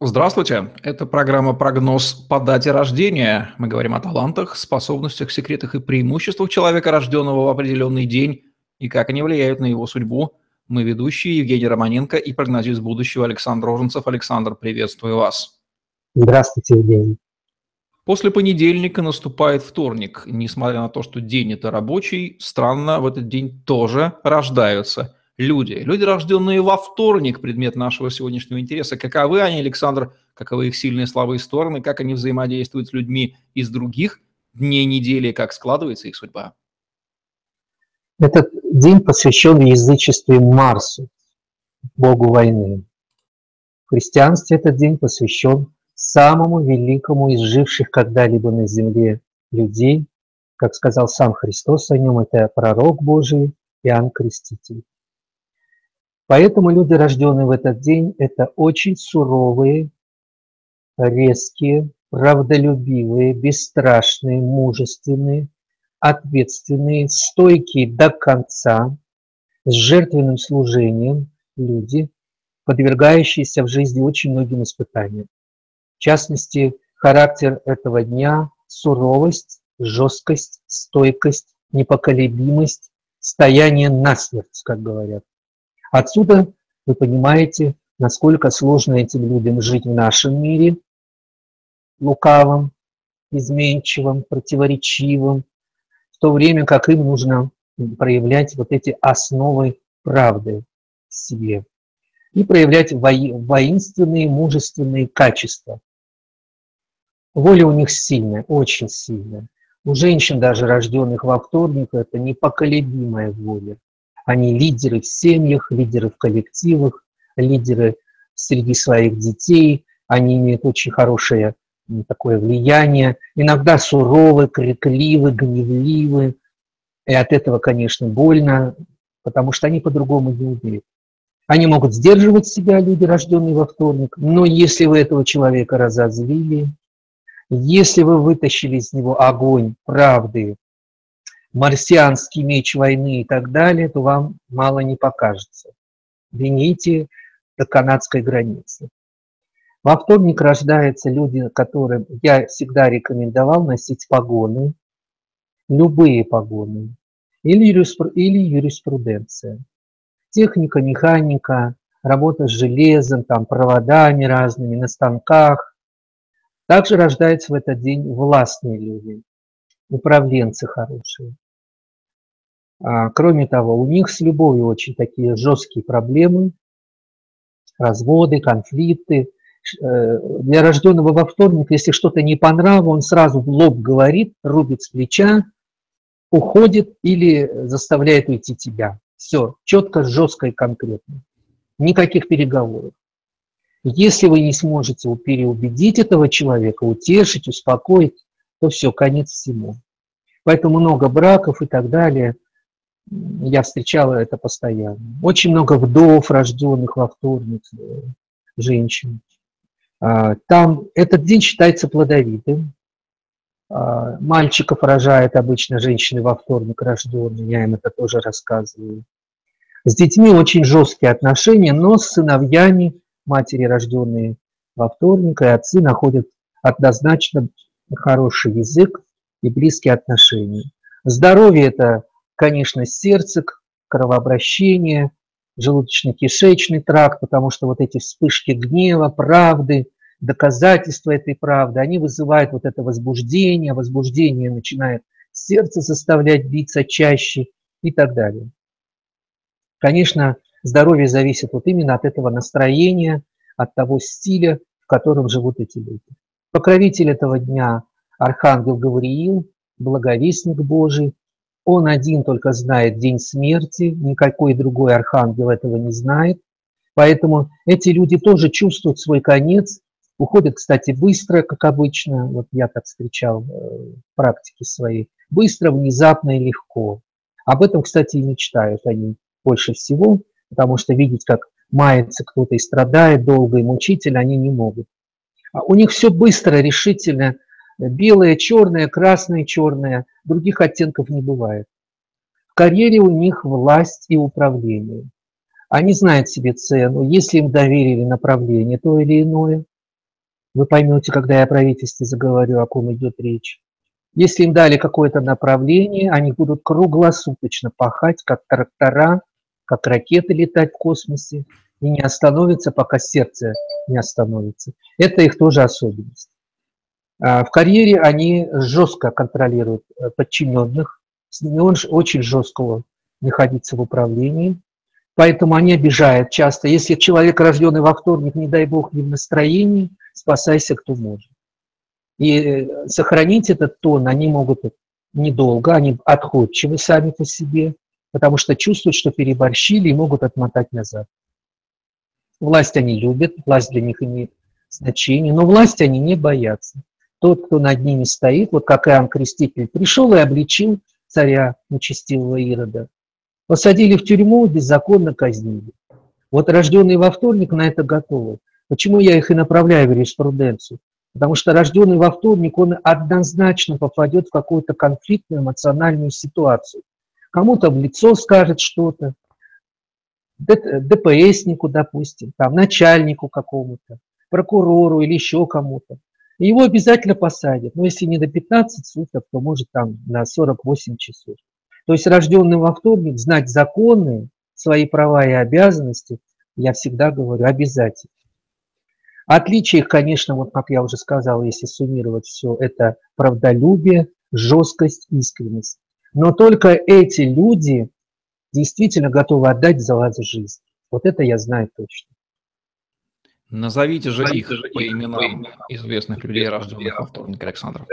Здравствуйте, это программа «Прогноз по дате рождения». Мы говорим о талантах, способностях, секретах и преимуществах человека, рожденного в определенный день, и как они влияют на его судьбу. Мы ведущие Евгений Романенко и прогнозист будущего Александр Роженцев. Александр, приветствую вас. Здравствуйте, Евгений. После понедельника наступает вторник. Несмотря на то, что день это рабочий, странно, в этот день тоже рождаются люди. Люди, рожденные во вторник, предмет нашего сегодняшнего интереса. Каковы они, Александр, каковы их сильные слабые стороны, как они взаимодействуют с людьми из других дней недели, как складывается их судьба? Этот день посвящен язычеству Марсу, богу войны. В христианстве этот день посвящен самому великому из живших когда-либо на земле людей, как сказал сам Христос о нем, это пророк Божий Иоанн Креститель. Поэтому люди, рожденные в этот день, это очень суровые, резкие, правдолюбивые, бесстрашные, мужественные, ответственные, стойкие до конца, с жертвенным служением люди, подвергающиеся в жизни очень многим испытаниям. В частности, характер этого дня – суровость, жесткость, стойкость, непоколебимость, стояние насмерть, как говорят. Отсюда вы понимаете, насколько сложно этим людям жить в нашем мире, лукавым, изменчивым, противоречивым, в то время как им нужно проявлять вот эти основы правды в себе и проявлять воинственные, мужественные качества. Воля у них сильная, очень сильная. У женщин, даже рожденных во вторник, это непоколебимая воля. Они лидеры в семьях, лидеры в коллективах, лидеры среди своих детей. Они имеют очень хорошее такое влияние. Иногда суровы, крикливы, гневливы. И от этого, конечно, больно, потому что они по-другому не умеют. Они могут сдерживать себя, люди, рожденные во вторник, но если вы этого человека разозлили, если вы вытащили из него огонь правды, марсианский меч войны и так далее, то вам мало не покажется. Вините до канадской границы. Во вторник рождаются люди, которым я всегда рекомендовал носить погоны, любые погоны, или, или юриспруденция. Техника, механика, работа с железом, там, проводами разными, на станках. Также рождаются в этот день властные люди, управленцы хорошие. А, кроме того, у них с любовью очень такие жесткие проблемы, разводы, конфликты. Э, для рожденного во вторник, если что-то не по нраву, он сразу в лоб говорит, рубит с плеча, уходит или заставляет уйти тебя. Все, четко, жестко и конкретно. Никаких переговоров. Если вы не сможете переубедить этого человека, утешить, успокоить, то все, конец всему. Поэтому много браков и так далее. Я встречала это постоянно. Очень много вдов, рожденных во вторник, э, женщин. А, там этот день считается плодовитым. А, мальчиков рожает обычно женщины во вторник рожденные, я им это тоже рассказываю. С детьми очень жесткие отношения, но с сыновьями, матери, рожденные во вторник, и отцы находят однозначно хороший язык и близкие отношения. Здоровье – это, конечно, сердце, кровообращение, желудочно-кишечный тракт, потому что вот эти вспышки гнева, правды, доказательства этой правды, они вызывают вот это возбуждение, возбуждение начинает сердце заставлять биться чаще и так далее. Конечно, здоровье зависит вот именно от этого настроения, от того стиля, в котором живут эти люди. Покровитель этого дня – Архангел Гавриил, благовестник Божий. Он один только знает день смерти, никакой другой архангел этого не знает. Поэтому эти люди тоже чувствуют свой конец, уходят, кстати, быстро, как обычно, вот я так встречал э, в практике своей, быстро, внезапно и легко. Об этом, кстати, и мечтают они больше всего, потому что видеть, как мается кто-то и страдает долго и мучительно, они не могут. А у них все быстро, решительно, белое, черное, красное, черное, других оттенков не бывает. В карьере у них власть и управление. Они знают себе цену, если им доверили направление то или иное, Вы поймете, когда я о правительстве заговорю, о ком идет речь. Если им дали какое-то направление, они будут круглосуточно пахать, как трактора, как ракеты летать в космосе, и не остановятся, пока сердце не остановится. Это их тоже особенность. А, в карьере они жестко контролируют э, подчиненных, с ними очень жестко находиться в управлении, поэтому они обижают часто. Если человек, рожденный во вторник, не дай бог, не в настроении, спасайся, кто может. И э, сохранить этот тон они могут недолго, они отходчивы сами по себе, потому что чувствуют, что переборщили и могут отмотать назад. Власть они любят, власть для них имеет значение, но власть они не боятся. Тот, кто над ними стоит, вот как Иоанн Креститель, пришел и обличил царя нечестивого Ирода. Посадили в тюрьму, беззаконно казнили. Вот рожденные во вторник на это готовы. Почему я их и направляю в юриспруденцию? Потому что рожденный во вторник, он однозначно попадет в какую-то конфликтную эмоциональную ситуацию. Кому-то в лицо скажет что-то, ДПСнику, допустим, там, начальнику какому-то, прокурору или еще кому-то. его обязательно посадят. Но если не до 15 суток, то может там на 48 часов. То есть рожденный во вторник знать законы, свои права и обязанности, я всегда говорю, обязательно. Отличие конечно, вот как я уже сказал, если суммировать все, это правдолюбие, жесткость, искренность. Но только эти люди действительно готовы отдать за вас жизнь. Вот это я знаю точно. Назовите же их по именам известных людей, рожденных во вторник, Александр.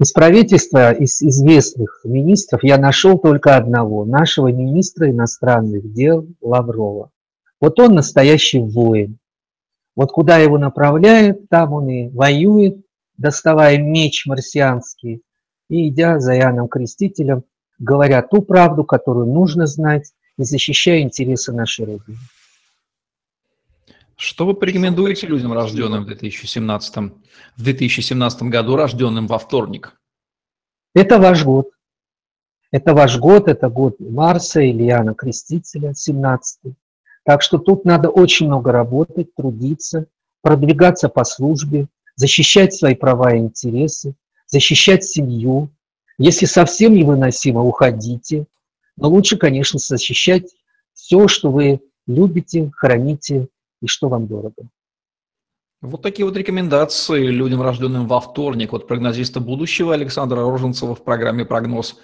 Из правительства, из известных министров я нашел только одного, нашего министра иностранных дел Лаврова. Вот он настоящий воин. Вот куда его направляют, там он и воюет, доставая меч марсианский и идя за Иоанном Крестителем, говоря ту правду, которую нужно знать, и защищая интересы нашей Родины. Что вы порекомендуете людям, рожденным в 2017, в 2017 году, рожденным во вторник? Это ваш год. Это ваш год, это год Марса, Ильяна Крестителя, 17 так что тут надо очень много работать, трудиться, продвигаться по службе, защищать свои права и интересы, защищать семью. Если совсем невыносимо, уходите. Но лучше, конечно, защищать все, что вы любите, храните и что вам дорого. Вот такие вот рекомендации людям, рожденным во вторник от прогнозиста будущего Александра Роженцева в программе «Прогноз»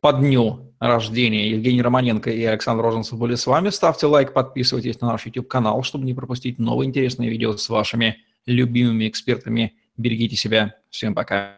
по дню рождения. Евгений Романенко и Александр Роженцев были с вами. Ставьте лайк, подписывайтесь на наш YouTube-канал, чтобы не пропустить новые интересные видео с вашими любимыми экспертами. Берегите себя. Всем пока.